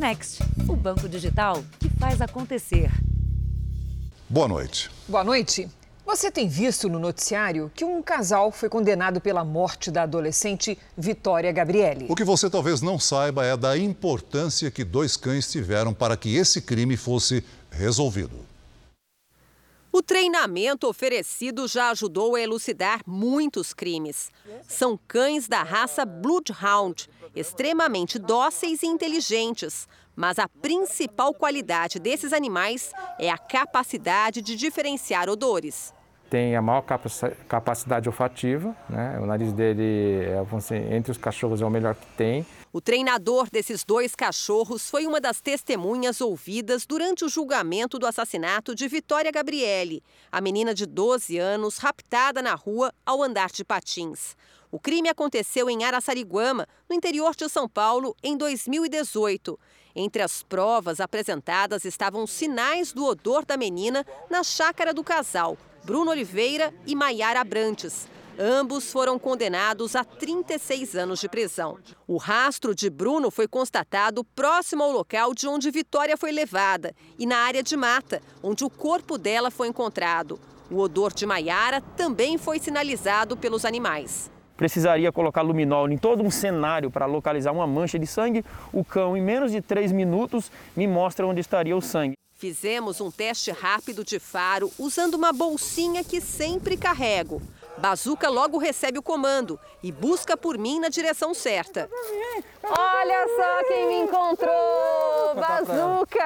Next, o banco digital que faz acontecer. Boa noite. Boa noite. Você tem visto no noticiário que um casal foi condenado pela morte da adolescente Vitória Gabriele. O que você talvez não saiba é da importância que dois cães tiveram para que esse crime fosse resolvido. O treinamento oferecido já ajudou a elucidar muitos crimes. São cães da raça Bloodhound, extremamente dóceis e inteligentes. Mas a principal qualidade desses animais é a capacidade de diferenciar odores. Tem a maior capacidade olfativa, né? o nariz dele, é, entre os cachorros, é o melhor que tem. O treinador desses dois cachorros foi uma das testemunhas ouvidas durante o julgamento do assassinato de Vitória Gabriele, a menina de 12 anos raptada na rua ao andar de patins. O crime aconteceu em Araçariguama, no interior de São Paulo, em 2018. Entre as provas apresentadas estavam sinais do odor da menina na chácara do casal, Bruno Oliveira e Maiara Abrantes. Ambos foram condenados a 36 anos de prisão. O rastro de Bruno foi constatado próximo ao local de onde Vitória foi levada e na área de mata, onde o corpo dela foi encontrado. O odor de Maiara também foi sinalizado pelos animais. Precisaria colocar luminol em todo um cenário para localizar uma mancha de sangue. O cão, em menos de três minutos, me mostra onde estaria o sangue. Fizemos um teste rápido de faro usando uma bolsinha que sempre carrego. Bazuca logo recebe o comando e busca por mim na direção certa. Olha só quem me encontrou! Bazuca!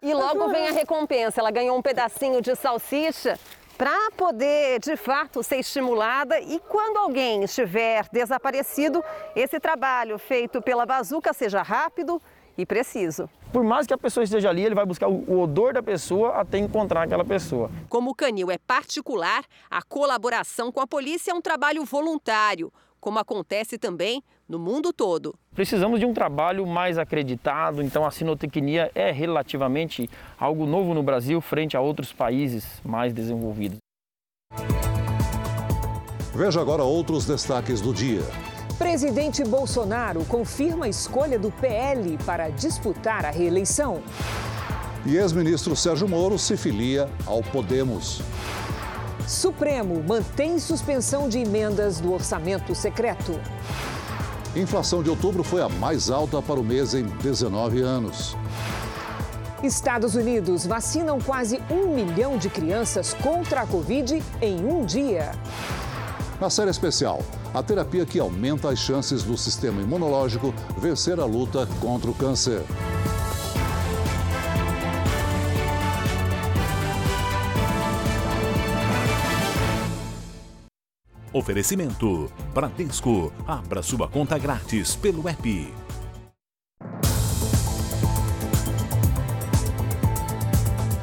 E logo vem a recompensa. Ela ganhou um pedacinho de salsicha para poder, de fato, ser estimulada e quando alguém estiver desaparecido, esse trabalho feito pela bazuca seja rápido e preciso. Por mais que a pessoa esteja ali, ele vai buscar o odor da pessoa até encontrar aquela pessoa. Como o canil é particular, a colaboração com a polícia é um trabalho voluntário, como acontece também no mundo todo. Precisamos de um trabalho mais acreditado, então a sinotecnia é relativamente algo novo no Brasil frente a outros países mais desenvolvidos. Veja agora outros destaques do dia. Presidente Bolsonaro confirma a escolha do PL para disputar a reeleição. E ex-ministro Sérgio Moro se filia ao Podemos. Supremo mantém suspensão de emendas do orçamento secreto. Inflação de outubro foi a mais alta para o mês em 19 anos. Estados Unidos vacinam quase um milhão de crianças contra a Covid em um dia. Na série especial, a terapia que aumenta as chances do sistema imunológico vencer a luta contra o câncer. Oferecimento: Bradesco. Abra sua conta grátis pelo app.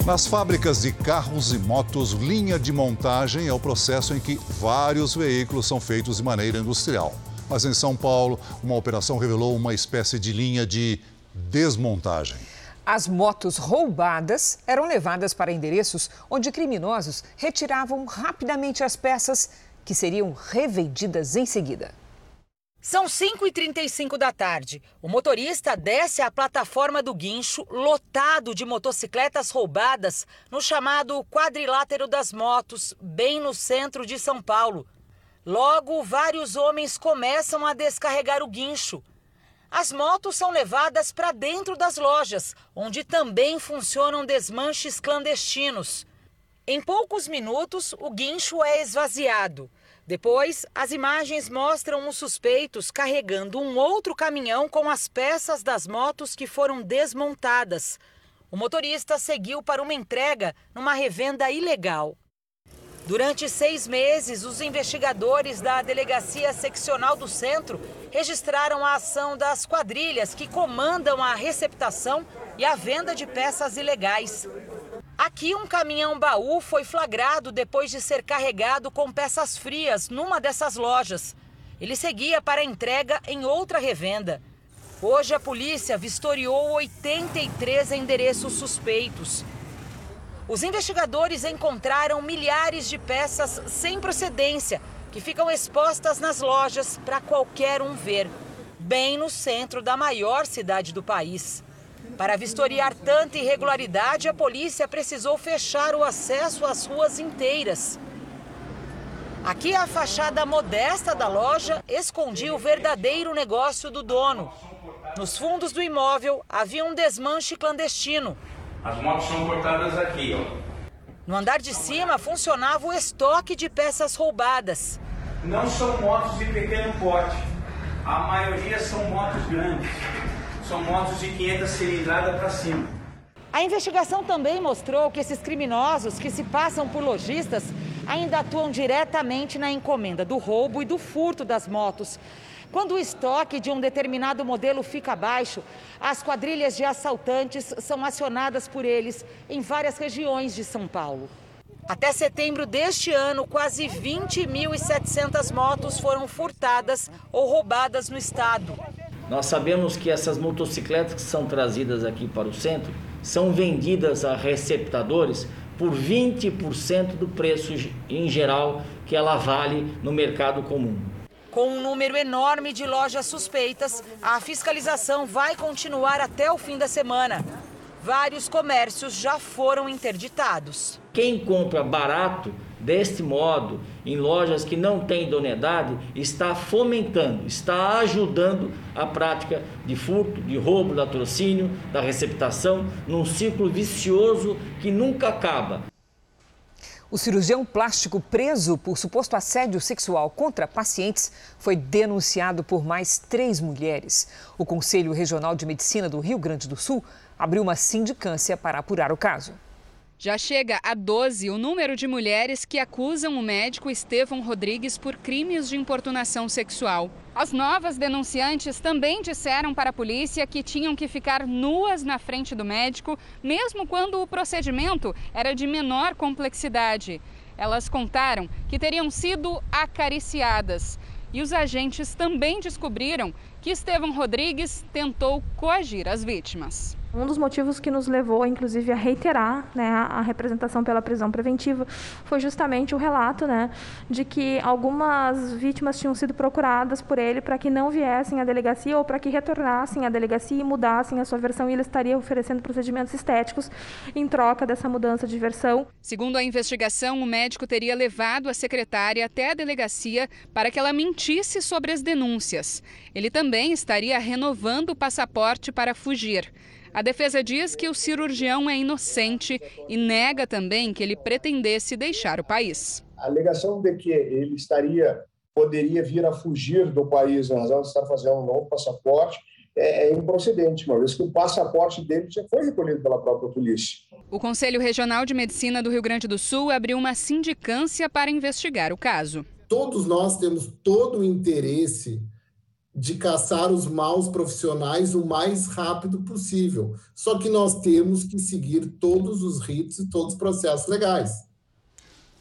Nas fábricas de carros e motos, linha de montagem é o processo em que vários veículos são feitos de maneira industrial. Mas em São Paulo, uma operação revelou uma espécie de linha de desmontagem. As motos roubadas eram levadas para endereços onde criminosos retiravam rapidamente as peças que seriam revendidas em seguida. São 5h35 da tarde. O motorista desce a plataforma do guincho, lotado de motocicletas roubadas, no chamado quadrilátero das motos, bem no centro de São Paulo. Logo, vários homens começam a descarregar o guincho. As motos são levadas para dentro das lojas, onde também funcionam desmanches clandestinos. Em poucos minutos, o guincho é esvaziado. Depois, as imagens mostram os suspeitos carregando um outro caminhão com as peças das motos que foram desmontadas. O motorista seguiu para uma entrega numa revenda ilegal. Durante seis meses, os investigadores da Delegacia Seccional do Centro registraram a ação das quadrilhas que comandam a receptação e a venda de peças ilegais. Aqui, um caminhão baú foi flagrado depois de ser carregado com peças frias numa dessas lojas. Ele seguia para entrega em outra revenda. Hoje, a polícia vistoriou 83 endereços suspeitos. Os investigadores encontraram milhares de peças sem procedência que ficam expostas nas lojas para qualquer um ver. bem no centro da maior cidade do país. Para vistoriar tanta irregularidade, a polícia precisou fechar o acesso às ruas inteiras. Aqui a fachada modesta da loja escondia o verdadeiro negócio do dono. Nos fundos do imóvel havia um desmanche clandestino. As motos são cortadas aqui, ó. No andar de cima funcionava o estoque de peças roubadas. Não são motos de pequeno porte. A maioria são motos grandes. São motos de 500 cilindradas para cima. A investigação também mostrou que esses criminosos que se passam por lojistas ainda atuam diretamente na encomenda do roubo e do furto das motos. Quando o estoque de um determinado modelo fica baixo, as quadrilhas de assaltantes são acionadas por eles em várias regiões de São Paulo. Até setembro deste ano, quase 20.700 motos foram furtadas ou roubadas no estado. Nós sabemos que essas motocicletas que são trazidas aqui para o centro são vendidas a receptadores por 20% do preço em geral que ela vale no mercado comum. Com um número enorme de lojas suspeitas, a fiscalização vai continuar até o fim da semana. Vários comércios já foram interditados. Quem compra barato deste modo em lojas que não têm idoneidade está fomentando, está ajudando a prática de furto, de roubo, latrocínio, da receptação, num ciclo vicioso que nunca acaba. O cirurgião plástico preso por suposto assédio sexual contra pacientes foi denunciado por mais três mulheres. O Conselho Regional de Medicina do Rio Grande do Sul abriu uma sindicância para apurar o caso. Já chega a 12 o número de mulheres que acusam o médico Estevão Rodrigues por crimes de importunação sexual. As novas denunciantes também disseram para a polícia que tinham que ficar nuas na frente do médico, mesmo quando o procedimento era de menor complexidade. Elas contaram que teriam sido acariciadas. E os agentes também descobriram que Estevão Rodrigues tentou coagir as vítimas. Um dos motivos que nos levou, inclusive, a reiterar né, a representação pela prisão preventiva foi justamente o relato né, de que algumas vítimas tinham sido procuradas por ele para que não viessem à delegacia ou para que retornassem à delegacia e mudassem a sua versão e ele estaria oferecendo procedimentos estéticos em troca dessa mudança de versão. Segundo a investigação, o médico teria levado a secretária até a delegacia para que ela mentisse sobre as denúncias. Ele também estaria renovando o passaporte para fugir. A defesa diz que o cirurgião é inocente e nega também que ele pretendesse deixar o país. A alegação de que ele estaria poderia vir a fugir do país em razão de estar fazendo um novo passaporte é, é improcedente, uma vez que o passaporte dele já foi recolhido pela própria polícia. O Conselho Regional de Medicina do Rio Grande do Sul abriu uma sindicância para investigar o caso. Todos nós temos todo o interesse de caçar os maus profissionais o mais rápido possível. Só que nós temos que seguir todos os ritos e todos os processos legais.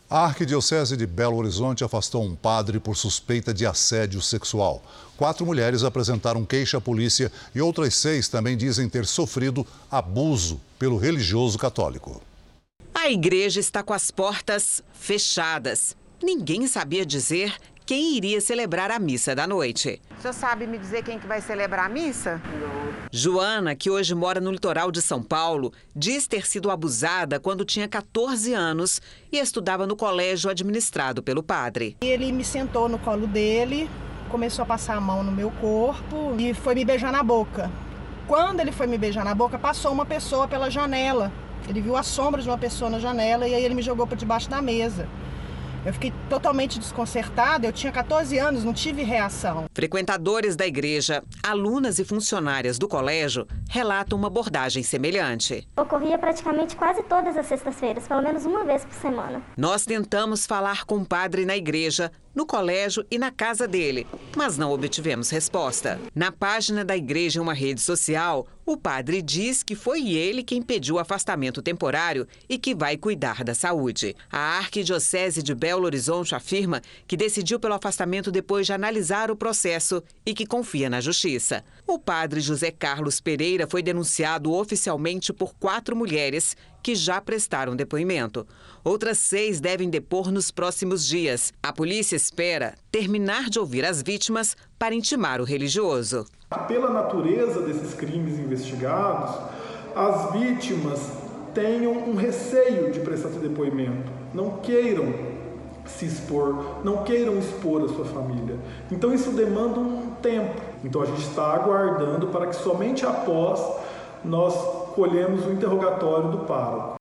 A Arquidiocese de Belo Horizonte afastou um padre por suspeita de assédio sexual. Quatro mulheres apresentaram queixa à polícia e outras seis também dizem ter sofrido abuso pelo religioso católico. A igreja está com as portas fechadas. Ninguém sabia dizer quem iria celebrar a missa da noite. O senhor sabe me dizer quem que vai celebrar a missa? Não. Joana, que hoje mora no litoral de São Paulo, diz ter sido abusada quando tinha 14 anos e estudava no colégio administrado pelo padre. Ele me sentou no colo dele, começou a passar a mão no meu corpo e foi me beijar na boca. Quando ele foi me beijar na boca, passou uma pessoa pela janela. Ele viu a sombra de uma pessoa na janela e aí ele me jogou para debaixo da mesa. Eu fiquei totalmente desconcertada, eu tinha 14 anos, não tive reação. Frequentadores da igreja, alunas e funcionárias do colégio relatam uma abordagem semelhante. Ocorria praticamente quase todas as sextas-feiras, pelo menos uma vez por semana. Nós tentamos falar com o padre na igreja, no colégio e na casa dele, mas não obtivemos resposta. Na página da igreja em uma rede social, o padre diz que foi ele quem pediu o afastamento temporário e que vai cuidar da saúde. A Arquidiocese de Belo Horizonte afirma que decidiu pelo afastamento depois de analisar o processo e que confia na justiça. O padre José Carlos Pereira foi denunciado oficialmente por quatro mulheres que já prestaram depoimento. Outras seis devem depor nos próximos dias. A polícia espera terminar de ouvir as vítimas para intimar o religioso. Pela natureza desses crimes investigados, as vítimas tenham um receio de prestar esse depoimento, não queiram se expor, não queiram expor a sua família. Então isso demanda um tempo. Então a gente está aguardando para que somente após nós colhemos o interrogatório do pároco.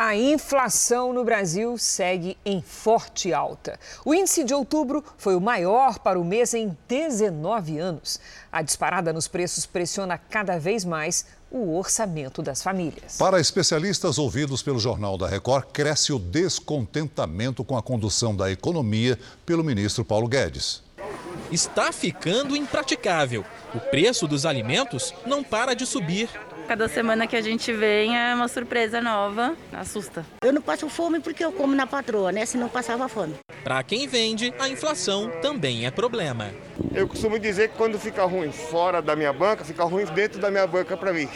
A inflação no Brasil segue em forte alta. O índice de outubro foi o maior para o mês em 19 anos. A disparada nos preços pressiona cada vez mais o orçamento das famílias. Para especialistas ouvidos pelo Jornal da Record, cresce o descontentamento com a condução da economia pelo ministro Paulo Guedes. Está ficando impraticável. O preço dos alimentos não para de subir Cada semana que a gente vem é uma surpresa nova, assusta. Eu não passo fome porque eu como na patroa, né? Se não passava fome. Para quem vende, a inflação também é problema. Eu costumo dizer que quando fica ruim fora da minha banca, fica ruim dentro da minha banca para mim.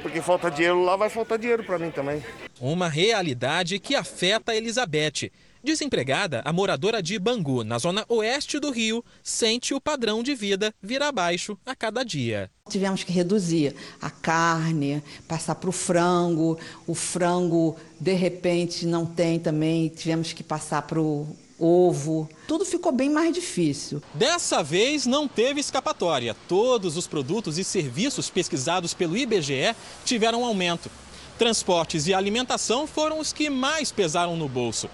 Porque falta dinheiro lá, vai faltar dinheiro para mim também. Uma realidade que afeta a Elizabeth. Desempregada, a moradora de Bangu, na zona oeste do Rio, sente o padrão de vida vir abaixo a cada dia. Tivemos que reduzir a carne, passar para o frango. O frango, de repente, não tem também, tivemos que passar para o ovo. Tudo ficou bem mais difícil. Dessa vez não teve escapatória. Todos os produtos e serviços pesquisados pelo IBGE tiveram aumento. Transportes e alimentação foram os que mais pesaram no bolso.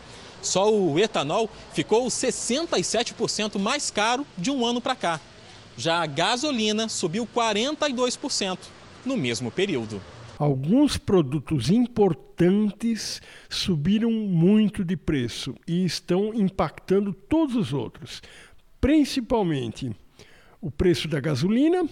Só o etanol ficou 67% mais caro de um ano para cá. Já a gasolina subiu 42% no mesmo período. Alguns produtos importantes subiram muito de preço e estão impactando todos os outros, principalmente o preço da gasolina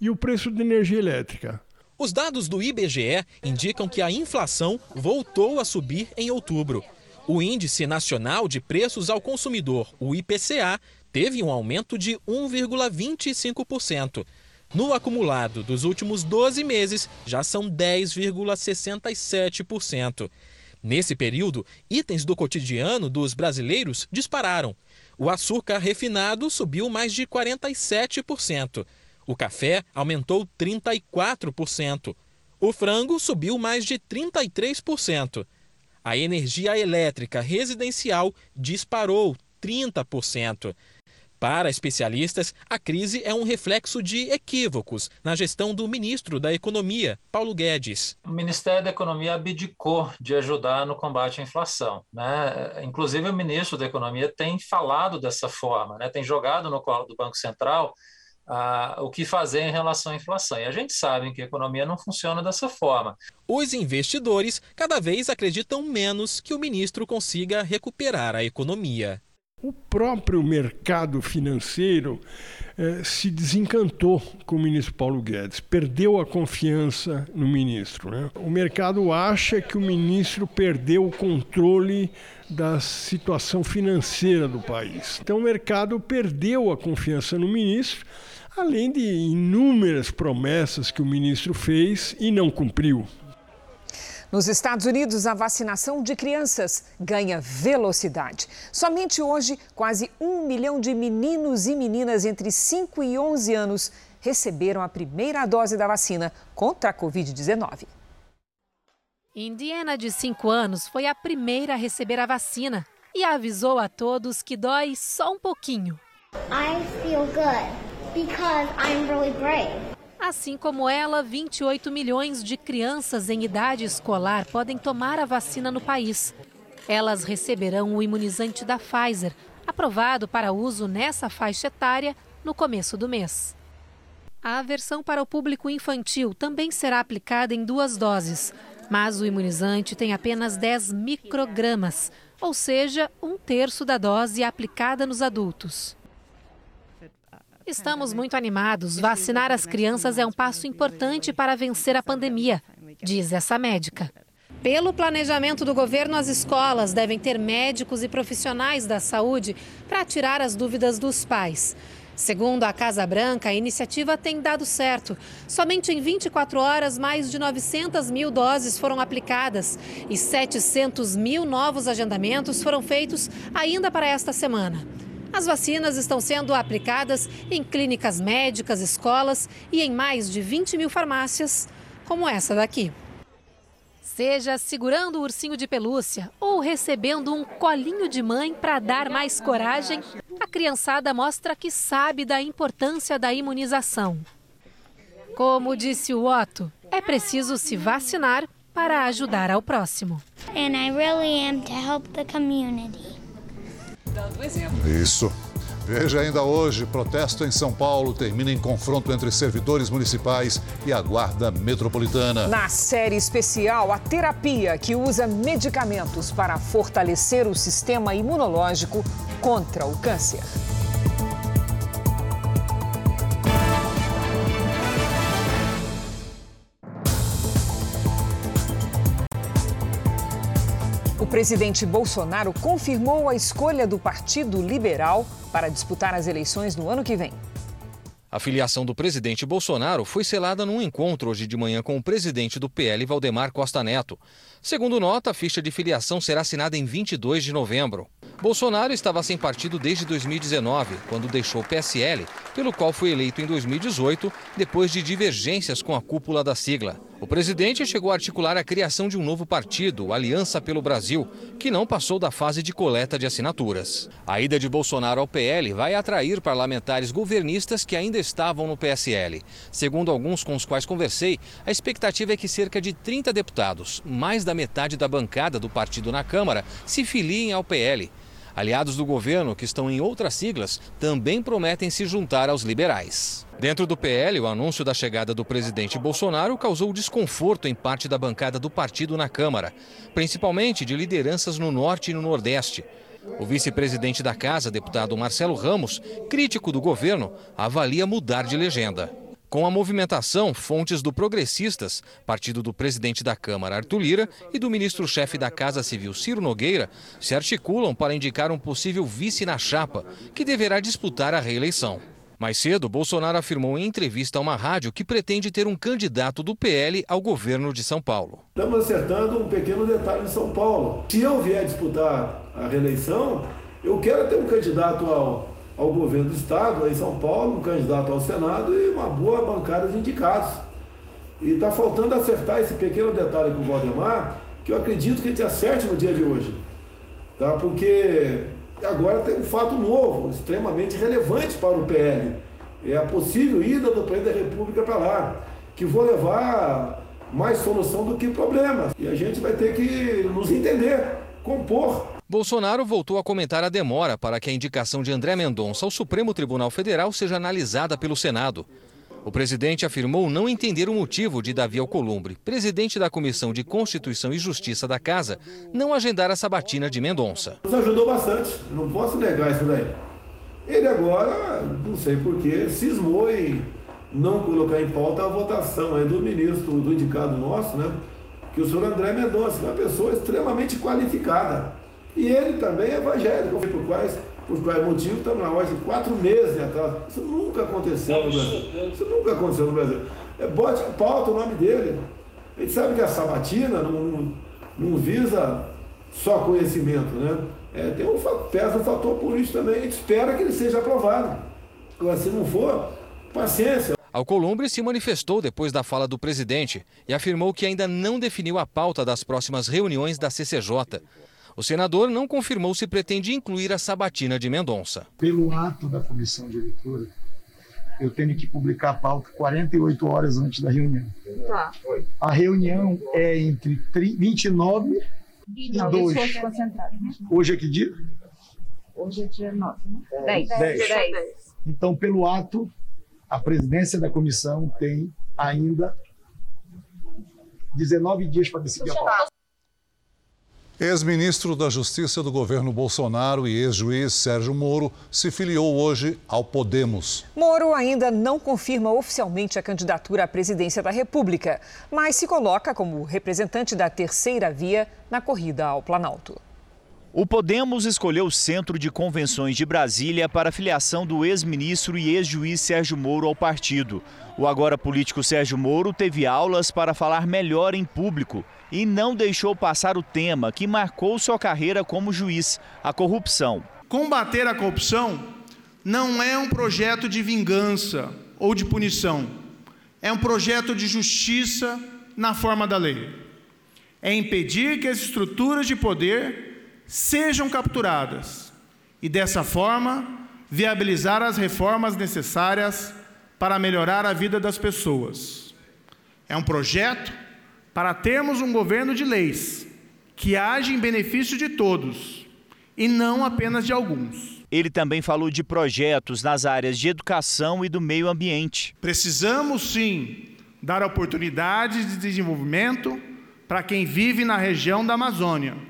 e o preço da energia elétrica. Os dados do IBGE indicam que a inflação voltou a subir em outubro. O Índice Nacional de Preços ao Consumidor, o IPCA, teve um aumento de 1,25%. No acumulado dos últimos 12 meses, já são 10,67%. Nesse período, itens do cotidiano dos brasileiros dispararam. O açúcar refinado subiu mais de 47%. O café aumentou 34%. O frango subiu mais de 33%. A energia elétrica residencial disparou 30%. Para especialistas, a crise é um reflexo de equívocos na gestão do ministro da Economia, Paulo Guedes. O Ministério da Economia abdicou de ajudar no combate à inflação. Né? Inclusive, o ministro da Economia tem falado dessa forma, né? tem jogado no colo do Banco Central o que fazer em relação à inflação. E a gente sabe que a economia não funciona dessa forma. Os investidores cada vez acreditam menos que o ministro consiga recuperar a economia. O próprio mercado financeiro eh, se desencantou com o ministro Paulo Guedes, perdeu a confiança no ministro. Né? O mercado acha que o ministro perdeu o controle da situação financeira do país. Então o mercado perdeu a confiança no ministro além de inúmeras promessas que o ministro fez e não cumpriu. Nos Estados Unidos, a vacinação de crianças ganha velocidade. Somente hoje, quase um milhão de meninos e meninas entre 5 e 11 anos receberam a primeira dose da vacina contra a Covid-19. Indiana, de 5 anos, foi a primeira a receber a vacina e avisou a todos que dói só um pouquinho. I feel good. Because I'm really brave. Assim como ela, 28 milhões de crianças em idade escolar podem tomar a vacina no país. Elas receberão o imunizante da Pfizer, aprovado para uso nessa faixa etária no começo do mês. A versão para o público infantil também será aplicada em duas doses, mas o imunizante tem apenas 10 microgramas, ou seja, um terço da dose aplicada nos adultos. Estamos muito animados. Vacinar as crianças é um passo importante para vencer a pandemia, diz essa médica. Pelo planejamento do governo, as escolas devem ter médicos e profissionais da saúde para tirar as dúvidas dos pais. Segundo a Casa Branca, a iniciativa tem dado certo. Somente em 24 horas, mais de 900 mil doses foram aplicadas e 700 mil novos agendamentos foram feitos ainda para esta semana. As vacinas estão sendo aplicadas em clínicas médicas, escolas e em mais de 20 mil farmácias, como essa daqui. Seja segurando o ursinho de pelúcia ou recebendo um colinho de mãe para dar mais coragem, a criançada mostra que sabe da importância da imunização. Como disse o Otto, é preciso se vacinar para ajudar ao próximo. And I really am to help the community. Dando exemplo. Isso. Veja ainda hoje, protesto em São Paulo termina em confronto entre servidores municipais e a guarda metropolitana. Na série especial, a terapia que usa medicamentos para fortalecer o sistema imunológico contra o câncer. Presidente Bolsonaro confirmou a escolha do Partido Liberal para disputar as eleições no ano que vem. A filiação do presidente Bolsonaro foi selada num encontro hoje de manhã com o presidente do PL, Valdemar Costa Neto. Segundo nota, a ficha de filiação será assinada em 22 de novembro. Bolsonaro estava sem partido desde 2019, quando deixou o PSL, pelo qual foi eleito em 2018, depois de divergências com a cúpula da sigla. O presidente chegou a articular a criação de um novo partido, Aliança pelo Brasil, que não passou da fase de coleta de assinaturas. A ida de Bolsonaro ao PL vai atrair parlamentares governistas que ainda estavam no PSL. Segundo alguns com os quais conversei, a expectativa é que cerca de 30 deputados, mais da metade da bancada do partido na Câmara, se filiem ao PL. Aliados do governo, que estão em outras siglas, também prometem se juntar aos liberais. Dentro do PL, o anúncio da chegada do presidente Bolsonaro causou desconforto em parte da bancada do partido na Câmara, principalmente de lideranças no Norte e no Nordeste. O vice-presidente da Casa, deputado Marcelo Ramos, crítico do governo, avalia mudar de legenda. Com a movimentação, fontes do Progressistas, partido do presidente da Câmara, Arthur Lira, e do ministro-chefe da Casa Civil, Ciro Nogueira, se articulam para indicar um possível vice na chapa, que deverá disputar a reeleição. Mais cedo, Bolsonaro afirmou em entrevista a uma rádio que pretende ter um candidato do PL ao governo de São Paulo. Estamos acertando um pequeno detalhe em São Paulo. Se eu vier disputar a reeleição, eu quero ter um candidato ao ao governo do Estado, em São Paulo, um candidato ao Senado e uma boa bancada de indicados. E está faltando acertar esse pequeno detalhe com o Valdemar, que eu acredito que a gente acerte no dia de hoje. Tá? Porque agora tem um fato novo, extremamente relevante para o PL. É a possível ida do presidente da República para lá, que vou levar mais solução do que problemas. E a gente vai ter que nos entender, compor Bolsonaro voltou a comentar a demora para que a indicação de André Mendonça ao Supremo Tribunal Federal seja analisada pelo Senado. O presidente afirmou não entender o motivo de Davi Alcolumbre, presidente da Comissão de Constituição e Justiça da Casa, não agendar a sabatina de Mendonça. Nos ajudou bastante, não posso negar isso daí. Ele agora, não sei porquê, cismou em não colocar em pauta a votação aí do ministro, do indicado nosso, né? Que o senhor André Mendonça, uma pessoa extremamente qualificada. E ele também é evangélico, por quais, por quais motivos estamos na ordem de quatro meses atrás. Isso nunca aconteceu no Brasil. Isso nunca aconteceu no Brasil. É, bote em pauta o nome dele. A gente sabe que a sabatina não, não, não visa só conhecimento, né? É, tem um, pesa um fator político também, a gente espera que ele seja aprovado. Agora, se não for, paciência. Alcolumbre se manifestou depois da fala do presidente e afirmou que ainda não definiu a pauta das próximas reuniões da CCJ. O senador não confirmou se pretende incluir a sabatina de Mendonça. Pelo ato da comissão de leitura, eu tenho que publicar a pauta 48 horas antes da reunião. Tá. A reunião é entre 29 e 2. Hoje é que dia? Hoje é dia 9, né? 10. 10. 10. Então, pelo ato, a presidência da comissão tem ainda 19 dias para decidir a pauta. Ex-ministro da Justiça do governo Bolsonaro e ex-juiz Sérgio Moro se filiou hoje ao Podemos. Moro ainda não confirma oficialmente a candidatura à presidência da República, mas se coloca como representante da terceira via na corrida ao Planalto. O Podemos escolheu o Centro de Convenções de Brasília para a filiação do ex-ministro e ex-juiz Sérgio Moro ao partido. O agora político Sérgio Moro teve aulas para falar melhor em público e não deixou passar o tema que marcou sua carreira como juiz, a corrupção. Combater a corrupção não é um projeto de vingança ou de punição. É um projeto de justiça na forma da lei. É impedir que as estruturas de poder sejam capturadas e, dessa forma, viabilizar as reformas necessárias para melhorar a vida das pessoas. É um projeto para termos um governo de leis que age em benefício de todos e não apenas de alguns. Ele também falou de projetos nas áreas de educação e do meio ambiente. Precisamos sim dar oportunidades de desenvolvimento para quem vive na região da Amazônia,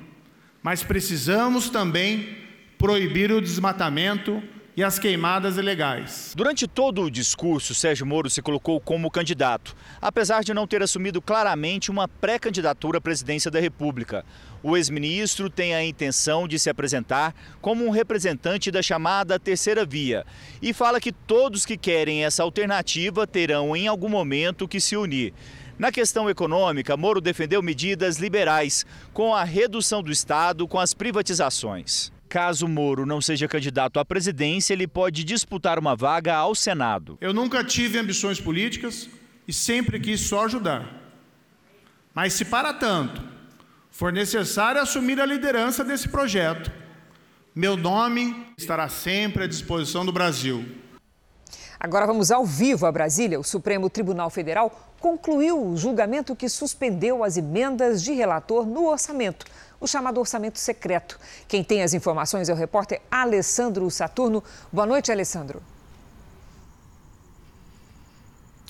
mas precisamos também proibir o desmatamento e as queimadas ilegais. Durante todo o discurso, Sérgio Moro se colocou como candidato, apesar de não ter assumido claramente uma pré-candidatura à presidência da República. O ex-ministro tem a intenção de se apresentar como um representante da chamada terceira via e fala que todos que querem essa alternativa terão em algum momento que se unir. Na questão econômica, Moro defendeu medidas liberais, com a redução do Estado com as privatizações. Caso Moro não seja candidato à presidência, ele pode disputar uma vaga ao Senado. Eu nunca tive ambições políticas e sempre quis só ajudar. Mas se para tanto for necessário assumir a liderança desse projeto, meu nome estará sempre à disposição do Brasil. Agora vamos ao vivo a Brasília. O Supremo Tribunal Federal concluiu o julgamento que suspendeu as emendas de relator no orçamento o chamado orçamento secreto. Quem tem as informações é o repórter Alessandro Saturno. Boa noite, Alessandro.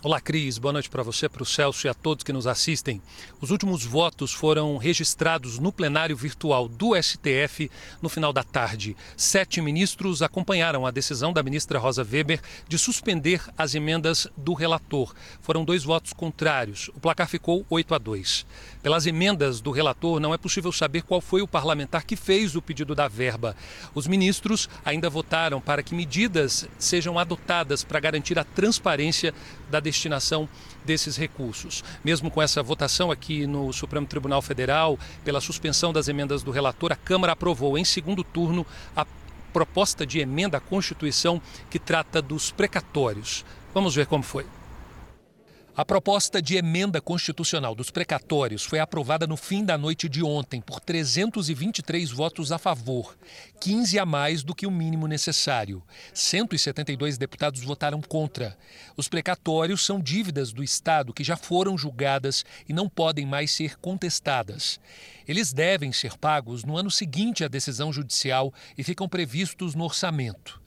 Olá, Cris. Boa noite para você, para o Celso e a todos que nos assistem. Os últimos votos foram registrados no plenário virtual do STF no final da tarde. Sete ministros acompanharam a decisão da ministra Rosa Weber de suspender as emendas do relator. Foram dois votos contrários. O placar ficou 8 a 2. Pelas emendas do relator, não é possível saber qual foi o parlamentar que fez o pedido da verba. Os ministros ainda votaram para que medidas sejam adotadas para garantir a transparência da destinação desses recursos. Mesmo com essa votação aqui no Supremo Tribunal Federal, pela suspensão das emendas do relator, a Câmara aprovou em segundo turno a proposta de emenda à Constituição que trata dos precatórios. Vamos ver como foi. A proposta de emenda constitucional dos precatórios foi aprovada no fim da noite de ontem por 323 votos a favor, 15 a mais do que o mínimo necessário. 172 deputados votaram contra. Os precatórios são dívidas do Estado que já foram julgadas e não podem mais ser contestadas. Eles devem ser pagos no ano seguinte à decisão judicial e ficam previstos no orçamento.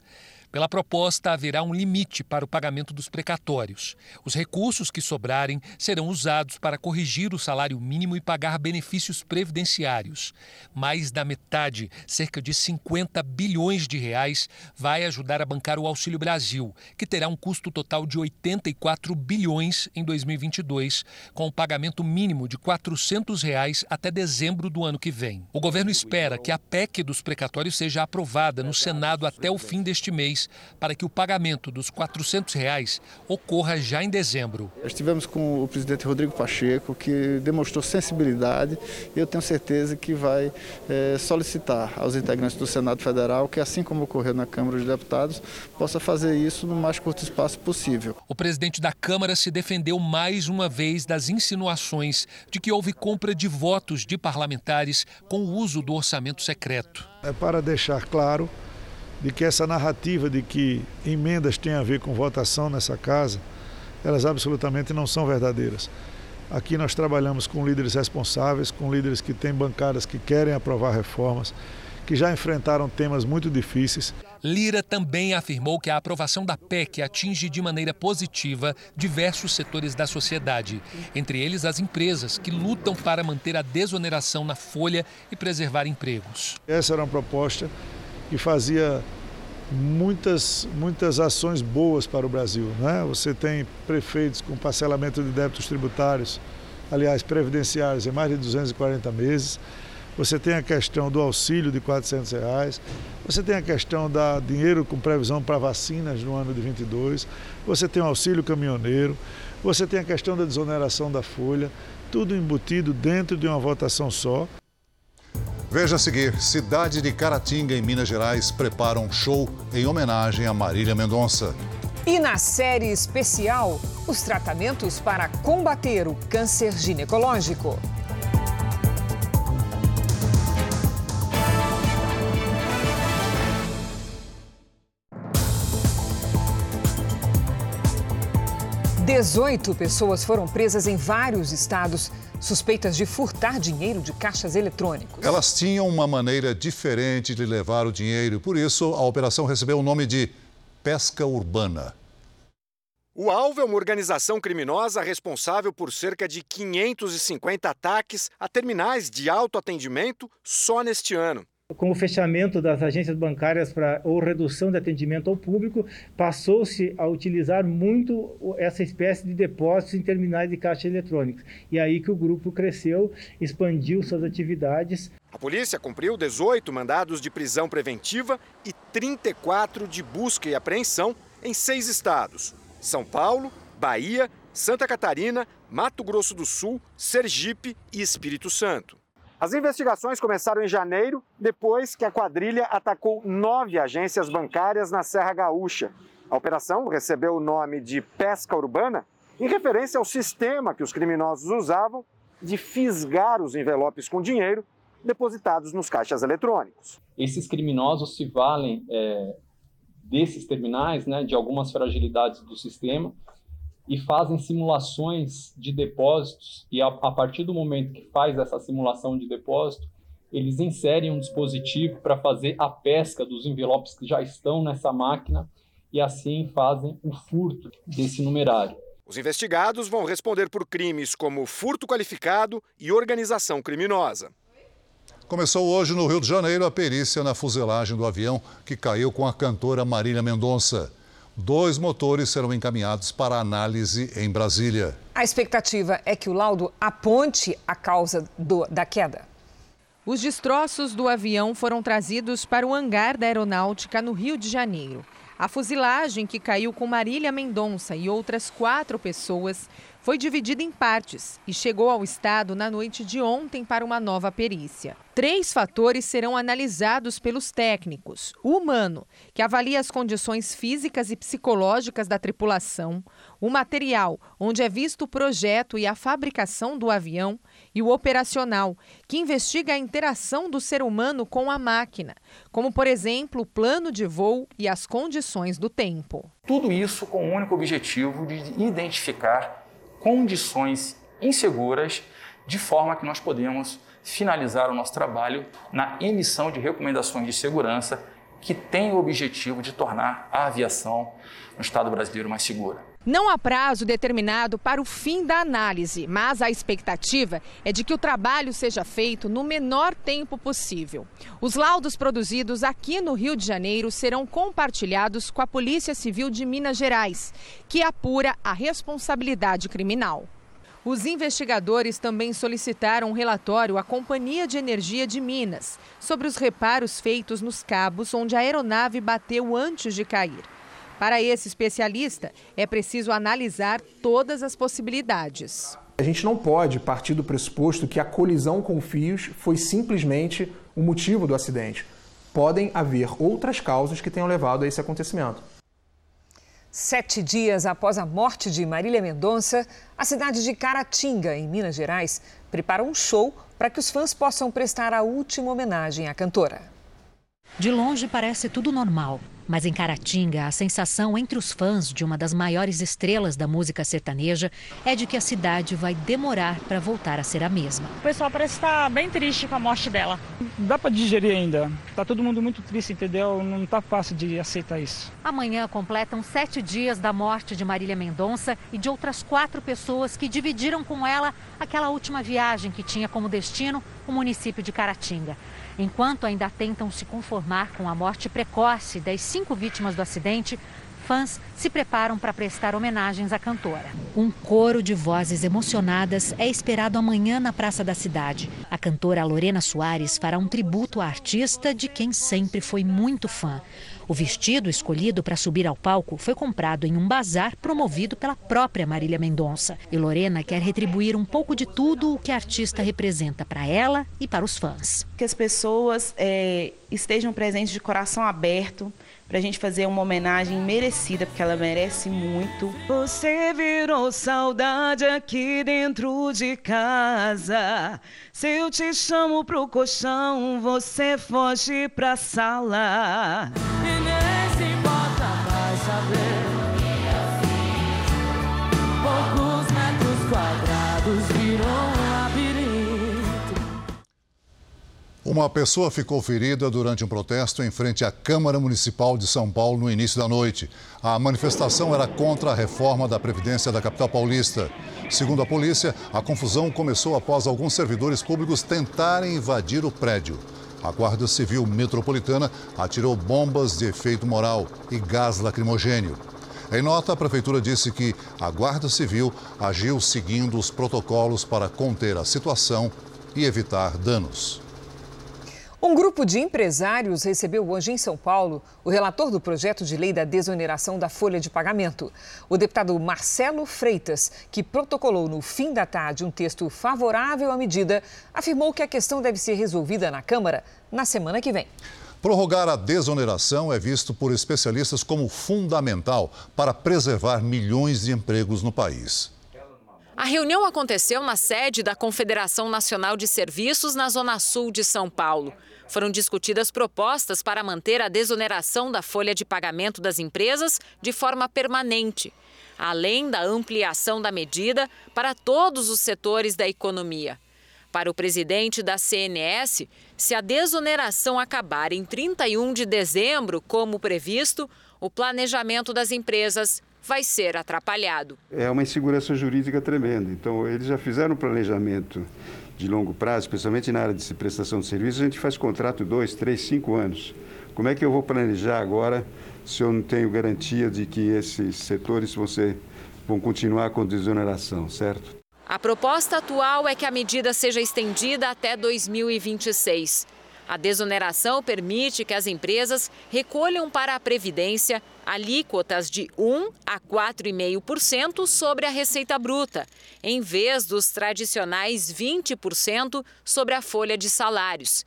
Pela proposta, haverá um limite para o pagamento dos precatórios. Os recursos que sobrarem serão usados para corrigir o salário mínimo e pagar benefícios previdenciários. Mais da metade, cerca de 50 bilhões de reais, vai ajudar a bancar o Auxílio Brasil, que terá um custo total de 84 bilhões em 2022, com o um pagamento mínimo de 400 reais até dezembro do ano que vem. O governo espera que a PEC dos precatórios seja aprovada no Senado até o fim deste mês para que o pagamento dos 400 reais ocorra já em dezembro. Estivemos com o presidente Rodrigo Pacheco, que demonstrou sensibilidade e eu tenho certeza que vai é, solicitar aos integrantes do Senado Federal que, assim como ocorreu na Câmara dos Deputados, possa fazer isso no mais curto espaço possível. O presidente da Câmara se defendeu mais uma vez das insinuações de que houve compra de votos de parlamentares com o uso do orçamento secreto. É para deixar claro de que essa narrativa de que emendas têm a ver com votação nessa casa, elas absolutamente não são verdadeiras. Aqui nós trabalhamos com líderes responsáveis, com líderes que têm bancadas que querem aprovar reformas, que já enfrentaram temas muito difíceis. Lira também afirmou que a aprovação da PEC atinge de maneira positiva diversos setores da sociedade, entre eles as empresas, que lutam para manter a desoneração na folha e preservar empregos. Essa era uma proposta que fazia muitas, muitas ações boas para o Brasil. Né? Você tem prefeitos com parcelamento de débitos tributários, aliás, previdenciários em mais de 240 meses. Você tem a questão do auxílio de 400 reais. você tem a questão da dinheiro com previsão para vacinas no ano de 22, você tem o auxílio caminhoneiro, você tem a questão da desoneração da folha, tudo embutido dentro de uma votação só. Veja a seguir: cidade de Caratinga, em Minas Gerais, prepara um show em homenagem a Marília Mendonça. E na série especial, os tratamentos para combater o câncer ginecológico. Dezoito pessoas foram presas em vários estados, suspeitas de furtar dinheiro de caixas eletrônicos. Elas tinham uma maneira diferente de levar o dinheiro, por isso a operação recebeu o nome de pesca urbana. O alvo é uma organização criminosa responsável por cerca de 550 ataques a terminais de autoatendimento só neste ano. Com o fechamento das agências bancárias ou redução de atendimento ao público, passou-se a utilizar muito essa espécie de depósitos em terminais de caixa eletrônicos. E aí que o grupo cresceu, expandiu suas atividades. A polícia cumpriu 18 mandados de prisão preventiva e 34 de busca e apreensão em seis estados: São Paulo, Bahia, Santa Catarina, Mato Grosso do Sul, Sergipe e Espírito Santo. As investigações começaram em janeiro, depois que a quadrilha atacou nove agências bancárias na Serra Gaúcha. A operação recebeu o nome de Pesca Urbana, em referência ao sistema que os criminosos usavam de fisgar os envelopes com dinheiro depositados nos caixas eletrônicos. Esses criminosos se valem é, desses terminais, né, de algumas fragilidades do sistema, e fazem simulações de depósitos e a, a, partir do momento que faz essa simulação de depósito, eles inserem um dispositivo para fazer a pesca dos envelopes que já estão nessa máquina e assim fazem o furto desse numerário. Os investigados vão responder por crimes como furto qualificado e organização criminosa. Começou hoje no Rio de Janeiro a perícia na fuselagem do avião que caiu com a cantora Marília Mendonça. Dois motores serão encaminhados para análise em Brasília. A expectativa é que o laudo aponte a causa do, da queda. Os destroços do avião foram trazidos para o hangar da aeronáutica no Rio de Janeiro. A fuzilagem que caiu com Marília Mendonça e outras quatro pessoas foi dividida em partes e chegou ao Estado na noite de ontem para uma nova perícia. Três fatores serão analisados pelos técnicos: o humano, que avalia as condições físicas e psicológicas da tripulação, o material, onde é visto o projeto e a fabricação do avião, e o operacional, que investiga a interação do ser humano com a máquina, como, por exemplo, o plano de voo e as condições do tempo. Tudo isso com o único objetivo de identificar condições inseguras, de forma que nós podemos finalizar o nosso trabalho na emissão de recomendações de segurança que têm o objetivo de tornar a aviação no Estado brasileiro mais segura. Não há prazo determinado para o fim da análise, mas a expectativa é de que o trabalho seja feito no menor tempo possível. Os laudos produzidos aqui no Rio de Janeiro serão compartilhados com a Polícia Civil de Minas Gerais, que apura a responsabilidade criminal. Os investigadores também solicitaram um relatório à Companhia de Energia de Minas sobre os reparos feitos nos cabos onde a aeronave bateu antes de cair. Para esse especialista, é preciso analisar todas as possibilidades. A gente não pode partir do pressuposto que a colisão com fios foi simplesmente o motivo do acidente. Podem haver outras causas que tenham levado a esse acontecimento. Sete dias após a morte de Marília Mendonça, a cidade de Caratinga, em Minas Gerais, prepara um show para que os fãs possam prestar a última homenagem à cantora. De longe parece tudo normal. Mas em Caratinga, a sensação entre os fãs de uma das maiores estrelas da música sertaneja é de que a cidade vai demorar para voltar a ser a mesma. O pessoal parece estar bem triste com a morte dela. Dá para digerir ainda. Tá todo mundo muito triste, entendeu? Não tá fácil de aceitar isso. Amanhã completam sete dias da morte de Marília Mendonça e de outras quatro pessoas que dividiram com ela aquela última viagem que tinha como destino o município de Caratinga. Enquanto ainda tentam se conformar com a morte precoce das cinco vítimas do acidente, fãs se preparam para prestar homenagens à cantora. Um coro de vozes emocionadas é esperado amanhã na Praça da Cidade. A cantora Lorena Soares fará um tributo à artista de quem sempre foi muito fã. O vestido escolhido para subir ao palco foi comprado em um bazar promovido pela própria Marília Mendonça. E Lorena quer retribuir um pouco de tudo o que a artista representa para ela e para os fãs. Que as pessoas é, estejam presentes de coração aberto para a gente fazer uma homenagem merecida, porque ela merece muito. Você virou saudade aqui dentro de casa. Se eu te chamo pro colchão, você foge pra sala. E nem se importa mais saber. Poucos metros quadrados virou Uma pessoa ficou ferida durante um protesto em frente à Câmara Municipal de São Paulo no início da noite. A manifestação era contra a reforma da Previdência da capital paulista. Segundo a polícia, a confusão começou após alguns servidores públicos tentarem invadir o prédio. A Guarda Civil Metropolitana atirou bombas de efeito moral e gás lacrimogênio. Em nota, a Prefeitura disse que a Guarda Civil agiu seguindo os protocolos para conter a situação e evitar danos. Um grupo de empresários recebeu hoje em São Paulo o relator do projeto de lei da desoneração da folha de pagamento. O deputado Marcelo Freitas, que protocolou no fim da tarde um texto favorável à medida, afirmou que a questão deve ser resolvida na Câmara na semana que vem. Prorrogar a desoneração é visto por especialistas como fundamental para preservar milhões de empregos no país. A reunião aconteceu na sede da Confederação Nacional de Serviços na Zona Sul de São Paulo. Foram discutidas propostas para manter a desoneração da folha de pagamento das empresas de forma permanente, além da ampliação da medida para todos os setores da economia. Para o presidente da CNS, se a desoneração acabar em 31 de dezembro, como previsto, o planejamento das empresas vai ser atrapalhado. É uma insegurança jurídica tremenda. Então, eles já fizeram um planejamento de longo prazo, especialmente na área de prestação de serviços, a gente faz contrato dois, três, cinco anos. Como é que eu vou planejar agora se eu não tenho garantia de que esses setores vão, ser, vão continuar com desoneração, certo? A proposta atual é que a medida seja estendida até 2026. A desoneração permite que as empresas recolham para a Previdência alíquotas de 1 a 4,5% sobre a receita bruta, em vez dos tradicionais 20% sobre a folha de salários.